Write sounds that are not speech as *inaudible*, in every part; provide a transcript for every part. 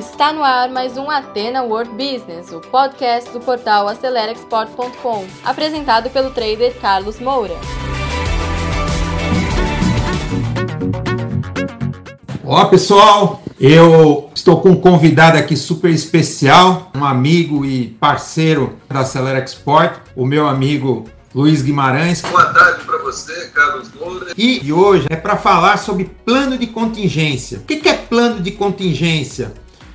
Está no ar mais um Atena World Business, o podcast do portal AceleraExport.com, apresentado pelo trader Carlos Moura. Olá pessoal, eu estou com um convidado aqui super especial, um amigo e parceiro da Acelera Export, o meu amigo Luiz Guimarães. Boa tarde para você, Carlos Moura. E hoje é para falar sobre plano de contingência. O que é plano de contingência?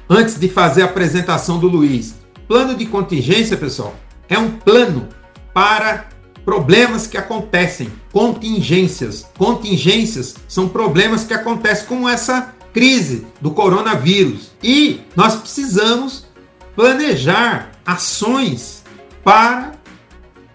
Antes de fazer a apresentação do Luiz. Plano de contingência, pessoal, é um plano para problemas que acontecem, contingências. Contingências são problemas que acontecem como essa crise do coronavírus. E nós precisamos planejar ações para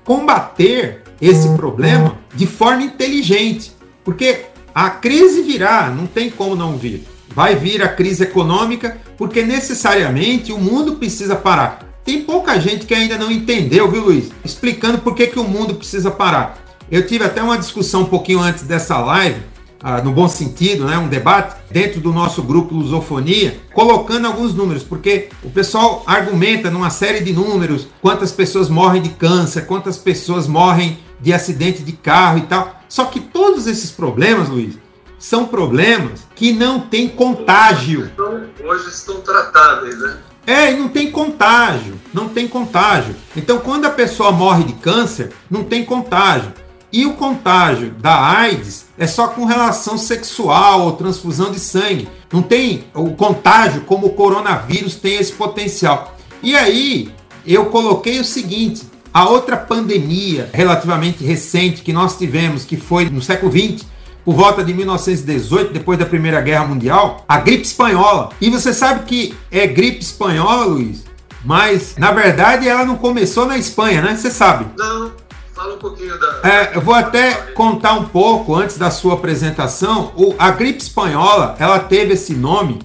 combater esse problema de forma inteligente, porque a crise virá, não tem como não vir vai vir a crise econômica, porque necessariamente o mundo precisa parar. Tem pouca gente que ainda não entendeu, viu, Luiz? Explicando por que, que o mundo precisa parar. Eu tive até uma discussão um pouquinho antes dessa live, ah, no bom sentido, né, um debate dentro do nosso grupo Lusofonia, colocando alguns números, porque o pessoal argumenta numa série de números quantas pessoas morrem de câncer, quantas pessoas morrem de acidente de carro e tal. Só que todos esses problemas, Luiz, são problemas que não têm contágio. Então, hoje estão tratáveis, né? É, e não tem contágio, não tem contágio. Então, quando a pessoa morre de câncer, não tem contágio. E o contágio da AIDS é só com relação sexual ou transfusão de sangue. Não tem o contágio como o coronavírus tem esse potencial. E aí, eu coloquei o seguinte: a outra pandemia relativamente recente que nós tivemos, que foi no século XX, por volta de 1918, depois da Primeira Guerra Mundial, a gripe espanhola. E você sabe que é gripe espanhola, Luiz? Mas, na verdade, ela não começou na Espanha, né? Você sabe. Não, fala um pouquinho da. É, eu vou até contar um pouco antes da sua apresentação. O, a gripe espanhola, ela teve esse nome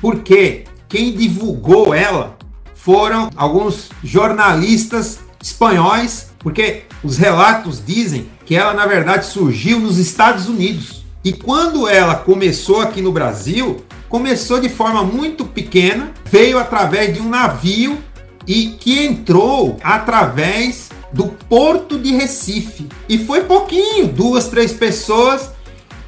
porque quem divulgou ela foram alguns jornalistas espanhóis, porque os relatos dizem que ela na verdade surgiu nos Estados Unidos. E quando ela começou aqui no Brasil, começou de forma muito pequena, veio através de um navio e que entrou através do porto de Recife. E foi pouquinho, duas, três pessoas.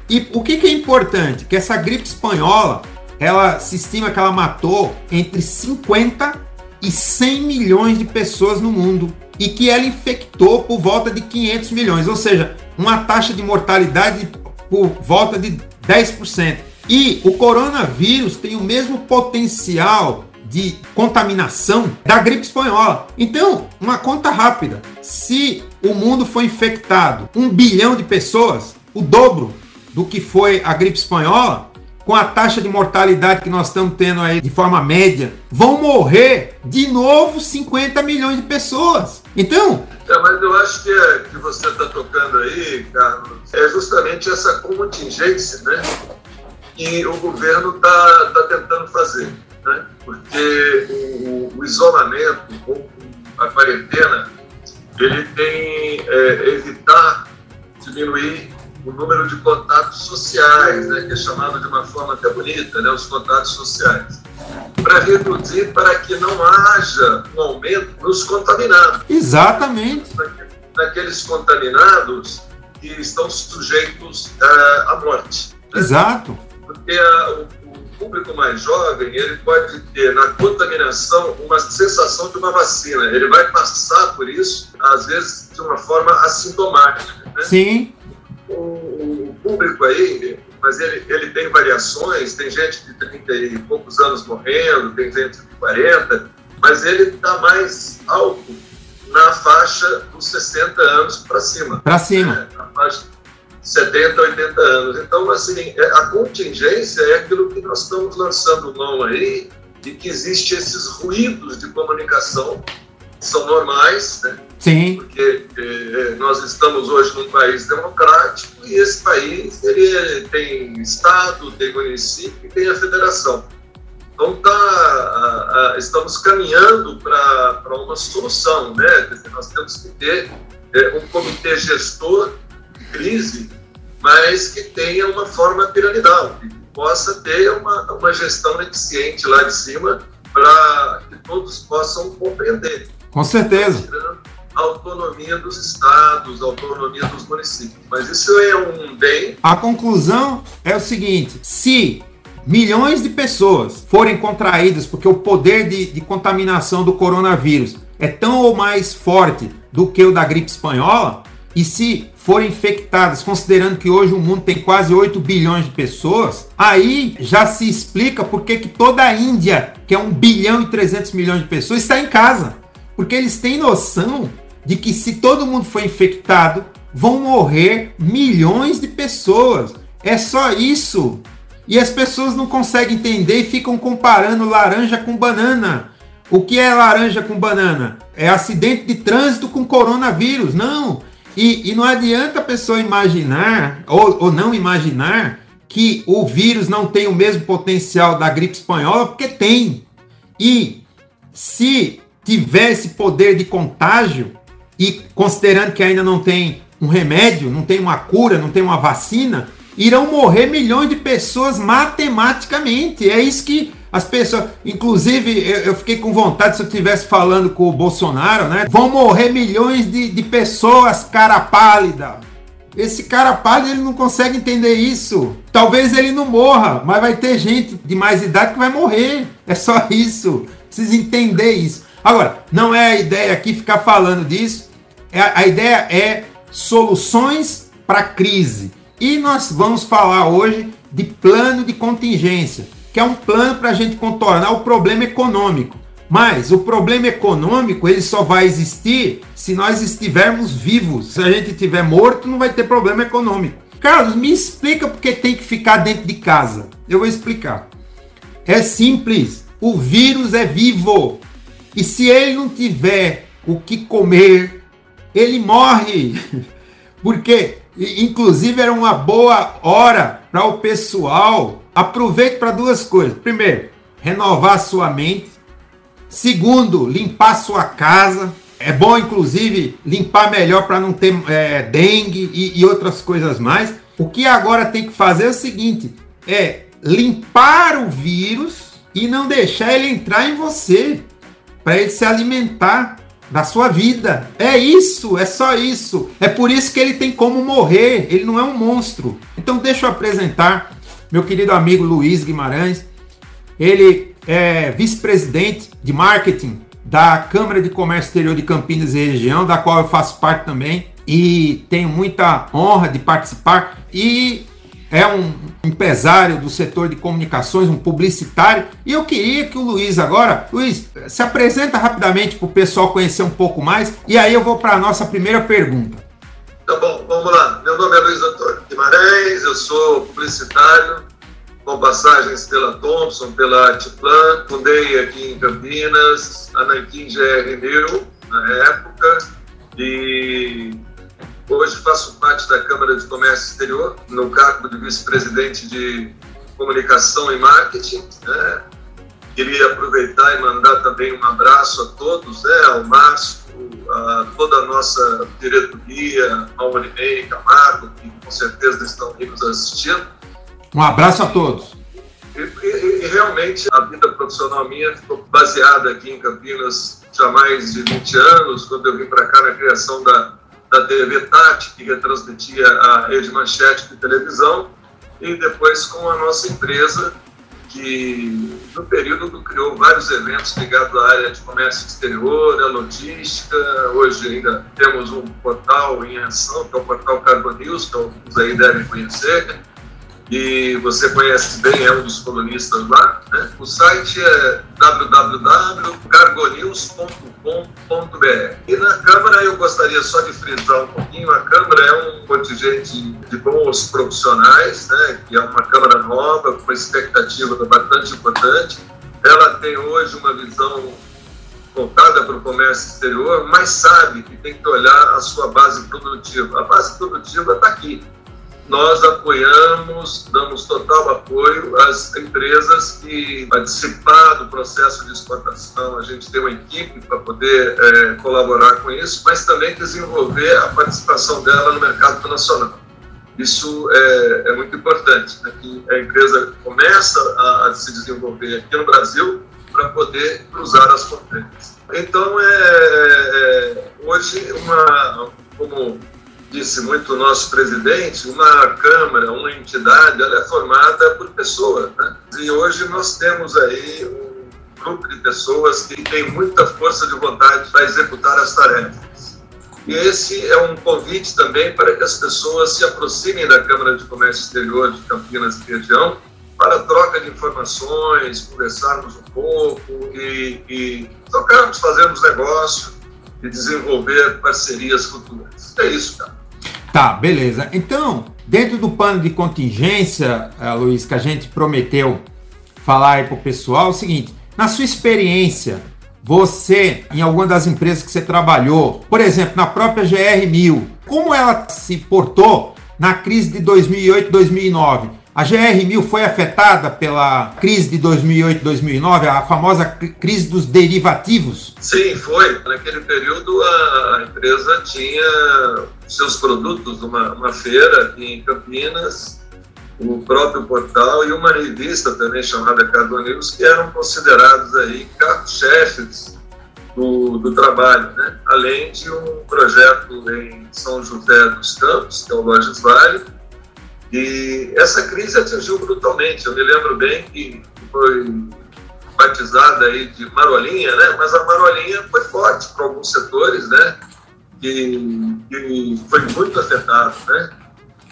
E o que, que é importante? Que essa gripe espanhola, ela se estima que ela matou entre 50 e 100 milhões de pessoas no mundo e que ela infectou por volta de 500 milhões, ou seja, uma taxa de mortalidade por volta de 10%. E o coronavírus tem o mesmo potencial de contaminação da gripe espanhola. Então, uma conta rápida: se o mundo foi infectado um bilhão de pessoas, o dobro do que foi a gripe espanhola, com a taxa de mortalidade que nós estamos tendo aí de forma média, vão morrer de novo 50 milhões de pessoas. Então. É, mas eu acho que, é, que você está tocando aí, Carlos, é justamente essa contingência né, que o governo está tá tentando fazer. Né? Porque o, o isolamento, a quarentena, ele tem é, evitar diminuir o número de contatos sociais, né, que é chamado de uma forma até bonita, né, os contatos sociais, para reduzir para que não haja um aumento nos contaminados. Exatamente. Naqueles contaminados que estão sujeitos uh, à morte. Né? Exato. Porque uh, o, o público mais jovem ele pode ter na contaminação uma sensação de uma vacina. Ele vai passar por isso, às vezes, de uma forma assintomática. Né? Sim público aí, mas ele, ele tem variações, tem gente de 30 e poucos anos morrendo, tem gente de 40, mas ele está mais alto na faixa dos 60 anos para cima. Para cima. É, na faixa de 70, 80 anos. Então, assim, é, a contingência é aquilo que nós estamos lançando mão aí, e que existe esses ruídos de comunicação são normais, né? Sim. Porque eh, nós estamos hoje num país democrático e esse país ele tem estado, tem município e tem a federação. Então tá, a, a, estamos caminhando para uma solução, né? Dizer, nós temos que ter é, um comitê gestor de crise, mas que tenha uma forma piramidal, possa ter uma, uma gestão eficiente lá de cima para que todos possam compreender. Com certeza. a autonomia dos estados, a autonomia dos municípios. Mas isso é um bem. A conclusão é o seguinte: se milhões de pessoas forem contraídas porque o poder de, de contaminação do coronavírus é tão ou mais forte do que o da gripe espanhola, e se forem infectadas, considerando que hoje o mundo tem quase 8 bilhões de pessoas, aí já se explica por que toda a Índia, que é 1 bilhão e 300 milhões de pessoas, está em casa. Porque eles têm noção de que se todo mundo for infectado, vão morrer milhões de pessoas. É só isso. E as pessoas não conseguem entender e ficam comparando laranja com banana. O que é laranja com banana? É acidente de trânsito com coronavírus. Não. E, e não adianta a pessoa imaginar, ou, ou não imaginar, que o vírus não tem o mesmo potencial da gripe espanhola, porque tem. E se tivesse poder de contágio, e considerando que ainda não tem um remédio, não tem uma cura, não tem uma vacina, irão morrer milhões de pessoas matematicamente. É isso que as pessoas, inclusive, eu, eu, fiquei com vontade se eu estivesse falando com o Bolsonaro, né? Vão morrer milhões de, de pessoas, cara pálida. Esse cara pálido ele não consegue entender isso. Talvez ele não morra, mas vai ter gente de mais idade que vai morrer. É só isso. Precisa entender isso. Agora, não é a ideia aqui ficar falando disso. É, a ideia é soluções para crise. E nós vamos falar hoje de plano de contingência que é um plano para a gente contornar o problema econômico. Mas o problema econômico ele só vai existir se nós estivermos vivos. Se a gente estiver morto, não vai ter problema econômico. Carlos, me explica porque tem que ficar dentro de casa. Eu vou explicar. É simples. O vírus é vivo. E se ele não tiver o que comer, ele morre. *laughs* Porque, inclusive, era uma boa hora para o pessoal Aproveite para duas coisas. Primeiro, renovar sua mente. Segundo, limpar sua casa. É bom, inclusive, limpar melhor para não ter é, dengue e, e outras coisas mais. O que agora tem que fazer é o seguinte: é limpar o vírus e não deixar ele entrar em você, para ele se alimentar da sua vida. É isso, é só isso. É por isso que ele tem como morrer. Ele não é um monstro. Então deixa eu apresentar meu querido amigo Luiz Guimarães. Ele é vice-presidente de marketing da Câmara de Comércio Exterior de Campinas e região, da qual eu faço parte também e tenho muita honra de participar e é um empresário do setor de comunicações, um publicitário. E eu queria que o Luiz agora, Luiz, se apresenta rapidamente para o pessoal conhecer um pouco mais e aí eu vou para a nossa primeira pergunta. Tá bom, vamos lá. Meu nome é Luiz Antônio Guimarães, eu sou publicitário, com passagens pela Thompson, pela Atiplan. Fundei aqui em Campinas, a Nankin GR New, na época, e hoje faço parte da Câmara de Comércio Exterior, no cargo de vice-presidente de comunicação e marketing. Né? Queria aproveitar e mandar também um abraço a todos, né? ao Márcio, a toda a nossa diretoria, ao Unimei, Camargo, que com certeza estão aqui nos assistindo. Um abraço a todos. E, e, e, realmente a vida profissional minha ficou baseada aqui em Campinas já mais de 20 anos, quando eu vim para cá na criação da, da TV Tati, que retransmitia a rede manchete de televisão, e depois com a nossa empresa, que no período criou vários eventos ligados à área de comércio exterior, à logística. Hoje ainda temos um portal em ação, que é o portal Cargo News, que alguns aí devem conhecer, e você conhece bem, é um dos colunistas lá. Né? O site é www.cargonews.com.br. E na Câmara eu gostaria só de frisar um pouquinho, a Câmara é um contingente de bons profissionais, né? que é uma Câmara nova, com uma expectativa bastante importante. Ela tem hoje uma visão voltada para o comércio exterior, mas sabe que tem que olhar a sua base produtiva. A base produtiva está aqui nós apoiamos, damos total apoio às empresas que participar do processo de exportação. A gente tem uma equipe para poder é, colaborar com isso, mas também desenvolver a participação dela no mercado nacional. Isso é, é muito importante, né? que a empresa começa a, a, se desenvolver aqui no Brasil para poder cruzar as fronteiras. Então, é, é, hoje, uma, como disse muito o nosso presidente, uma Câmara, uma entidade, ela é formada por pessoas. Né? E hoje nós temos aí um grupo de pessoas que tem muita força de vontade para executar as tarefas. E esse é um convite também para que as pessoas se aproximem da Câmara de Comércio Exterior de Campinas e região para troca de informações, conversarmos um pouco e, e tocarmos, fazermos negócio e desenvolver parcerias futuras. É isso, cara. Tá, beleza. Então, dentro do plano de contingência, uh, Luiz, que a gente prometeu falar aí para o pessoal, é o seguinte: na sua experiência, você, em alguma das empresas que você trabalhou, por exemplo, na própria GR1000, como ela se portou na crise de 2008 2009? A GR1000 foi afetada pela crise de 2008-2009, a famosa crise dos derivativos? Sim, foi. Naquele período a empresa tinha seus produtos numa uma feira aqui em Campinas, o próprio portal e uma revista também chamada Cardo News, que eram considerados aí carros-chefes do, do, trabalho, né? além de um projeto em São José dos Campos, que é o Lojas Vale, e essa crise atingiu brutalmente. Eu me lembro bem que foi batizada aí de marolinha, né? Mas a marolinha foi forte para alguns setores, né? Que, que foi muito afetado, né?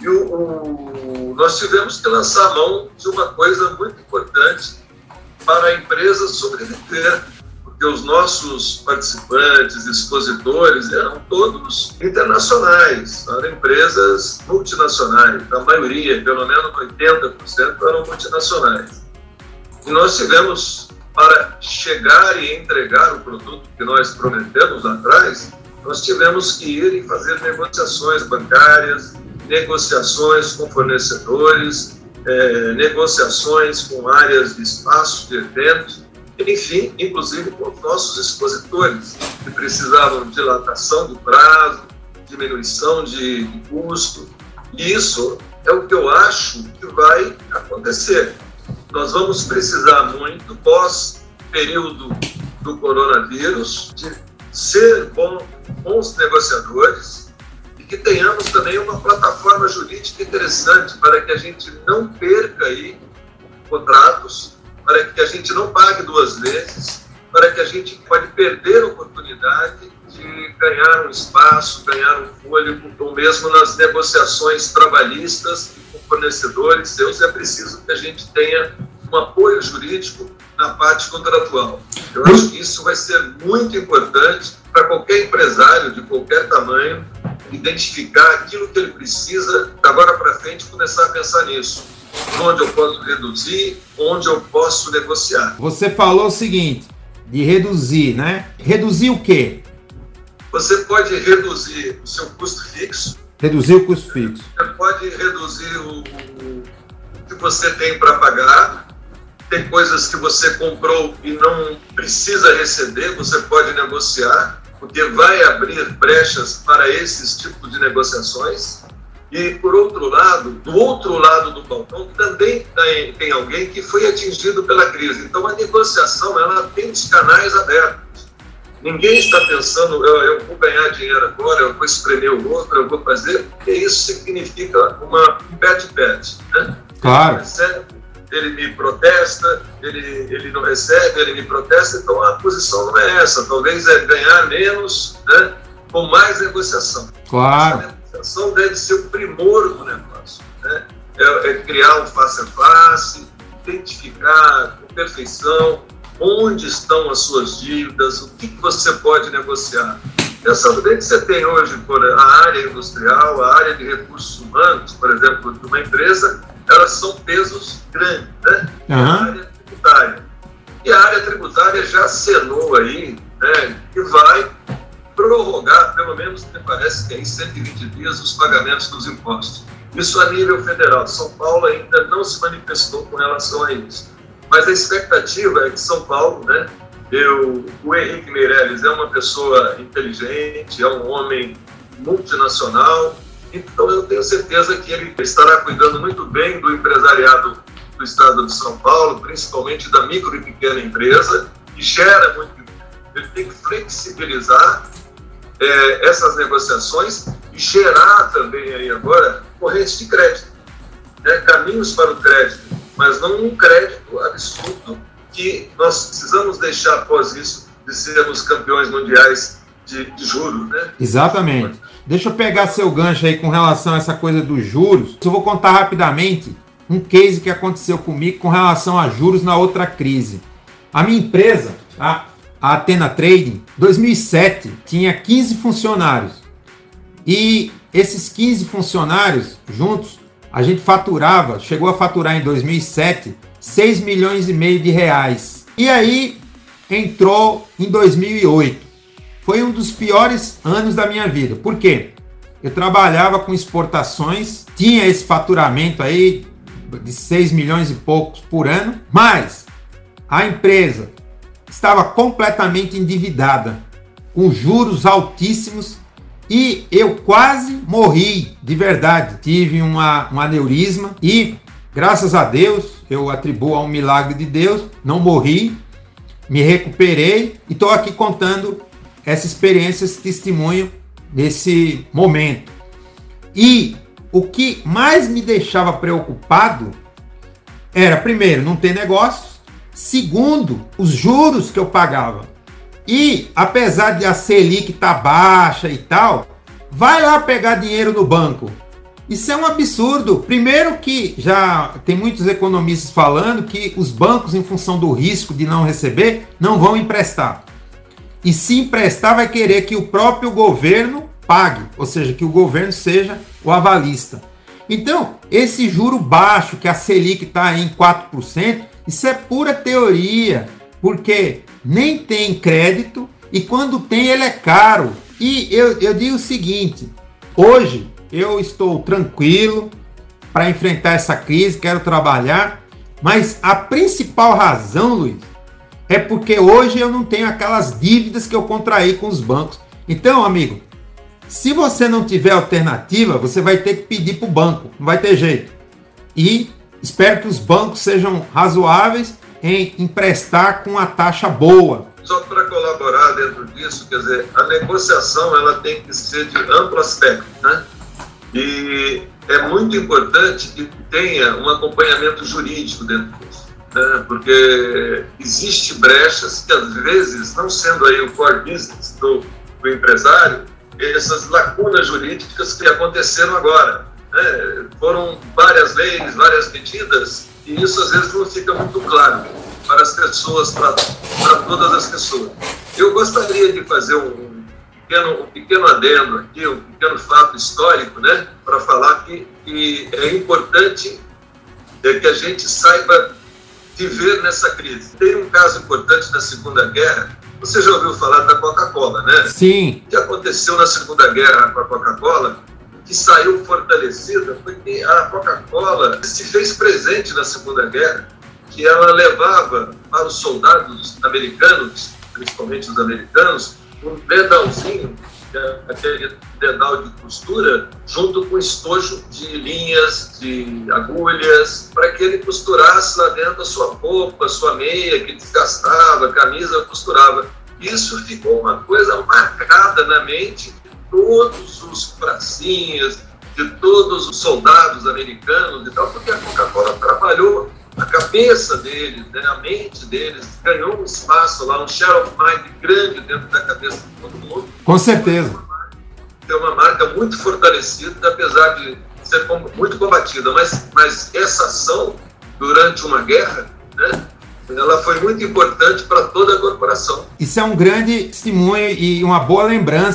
E o, o, nós tivemos que lançar a mão de uma coisa muito importante para a empresa sobreviver porque os nossos participantes, expositores, eram todos internacionais, eram empresas multinacionais, a maioria, pelo menos 80%, eram multinacionais. E nós tivemos, para chegar e entregar o produto que nós prometemos lá atrás, nós tivemos que ir e fazer negociações bancárias, negociações com fornecedores, é, negociações com áreas de espaços de eventos, enfim, inclusive com os nossos expositores, que precisavam de dilatação do prazo, diminuição de, de custo. E isso é o que eu acho que vai acontecer. Nós vamos precisar muito, pós período do coronavírus, de ser bom, bons negociadores e que tenhamos também uma plataforma jurídica interessante para que a gente não perca aí contratos para que a gente não pague duas vezes, para que a gente pode perder a oportunidade de ganhar um espaço, ganhar um fôlego, ou mesmo nas negociações trabalhistas com fornecedores seus, é preciso que a gente tenha um apoio jurídico na parte contratual. Eu acho que isso vai ser muito importante para qualquer empresário de qualquer tamanho identificar aquilo que ele precisa, agora para frente começar a pensar nisso onde eu posso reduzir, onde eu posso negociar. Você falou o seguinte, de reduzir, né? Reduzir o quê? Você pode reduzir o seu custo fixo. Reduzir o custo fixo. Você pode reduzir o, que você tem para pagar. Tem coisas que você comprou e não precisa receber, você pode negociar, porque vai abrir brechas para esses tipos de negociações. E, por outro lado, do outro lado do balcão, também tem, alguém que foi atingido pela crise. Então, a negociação ela tem os canais abertos. Ninguém está pensando, eu, eu, vou ganhar dinheiro agora, eu vou espremer o outro, eu vou fazer, porque isso significa uma pet-pet. Né? Claro. Ele, recebe, ele me protesta, ele, ele não recebe, ele me protesta, então a posição não é essa. Talvez é ganhar menos, né, com mais negociação. Claro comunicação deve ser o primor do negócio. Né? É, é criar um face a face, identificar com perfeição onde estão as suas dívidas, o que, que você pode negociar. Essa lei que você tem hoje por a área industrial, a área de recursos humanos, por exemplo, de uma empresa, elas são pesos grandes, né? Uhum. A área tributária. E a área tributária já acenou aí, né, que vai prorrogar, pelo menos me parece que é em 120 dias, os pagamentos dos impostos. Isso a nível federal. São Paulo ainda não se manifestou com relação a isso. Mas a expectativa é que São Paulo, né, eu, o Henrique Meirelles é uma pessoa inteligente, é um homem multinacional, Então eu tenho certeza que ele estará cuidando muito bem do empresariado do estado de São Paulo, principalmente da micro e pequena empresa, que gera muito. Ele tem que flexibilizar é, essas negociações e gerar também aí agora correntes de crédito, né? caminhos para o crédito, mas não um crédito absurdo que nós precisamos deixar após isso de sermos campeões mundiais de, de juros, né? Exatamente. Deixa eu pegar seu gancho aí com relação a essa coisa dos juros. Eu vou contar rapidamente um case que aconteceu comigo com relação a juros na outra crise. A minha empresa, a, a Atena Trading, 2007 tinha 15 funcionários. E esses 15 funcionários juntos, a gente faturava, chegou a faturar em 2007 6 milhões e meio de reais. E aí entrou em 2008 foi um dos piores anos da minha vida. Por quê? Eu trabalhava com exportações, tinha esse faturamento aí de 6 milhões e poucos por ano, mas a empresa estava completamente endividada, com juros altíssimos e eu quase morri, de verdade. Tive uma, um aneurisma e, graças a Deus, eu atribuo a um milagre de Deus, não morri, me recuperei e estou aqui contando essa experiência, esse testemunho nesse momento. E o que mais me deixava preocupado era, primeiro, não ter negócio, segundo, os juros que eu pagava. E apesar de a Selic estar tá baixa e tal, vai lá pegar dinheiro no banco. Isso é um absurdo. Primeiro que já tem muitos economistas falando que os bancos, em função do risco de não receber, não vão emprestar. E se emprestar, vai querer que o próprio governo pague, ou seja, que o governo seja o avalista. Então, esse juro baixo que a Selic está em 4%, isso é pura teoria, porque nem tem crédito e quando tem ele é caro. E eu, eu digo o seguinte: hoje eu estou tranquilo para enfrentar essa crise, quero trabalhar, mas a principal razão, Luiz, é porque hoje eu não tenho aquelas dívidas que eu contraí com os bancos. Então, amigo, se você não tiver alternativa, você vai ter que pedir para o banco, não vai ter jeito. E espero que os bancos sejam razoáveis em emprestar com a taxa boa. Só para colaborar dentro disso, quer dizer, a negociação ela tem que ser de amplo aspecto, né? E é muito importante que tenha um acompanhamento jurídico dentro disso né? porque existe brechas que às vezes, não sendo aí o core business do, do empresário, essas lacunas jurídicas que aconteceram agora. Né? Foram várias leis, várias medidas, e isso às vezes não fica muito claro para as pessoas, para, para todas as pessoas. Eu gostaria de fazer um pequeno, um pequeno adendo aqui, um pequeno fato histórico, né, para falar que, que é importante é, que a gente saiba viver nessa crise. Tem um caso importante na Segunda Guerra. Você já ouviu falar da Coca-Cola, né? Sim. O que aconteceu na Segunda Guerra com a Coca-Cola, que saiu fortalecida, foi que a Coca-Cola se fez presente na Segunda Guerra, que ela levava para os soldados americanos, principalmente os americanos, um dedalzinho aquele dedal de costura, junto com estojo de linhas, de agulhas, para que ele costurasse lá dentro a sua roupa, a sua meia, que desgastava, a camisa costurava. Isso ficou uma coisa marcada na mente todos os pracinhas, de todos os soldados americanos e tal, porque a Coca-Cola trabalhou a cabeça deles, né, a mente deles, ganhou um espaço lá, um share of mind grande dentro da cabeça de todo mundo. Com certeza. É uma marca muito fortalecida, apesar de ser muito combatida, mas, mas essa ação durante uma guerra, né, ela foi muito importante para toda a corporação. Isso é um grande testemunho e uma boa lembrança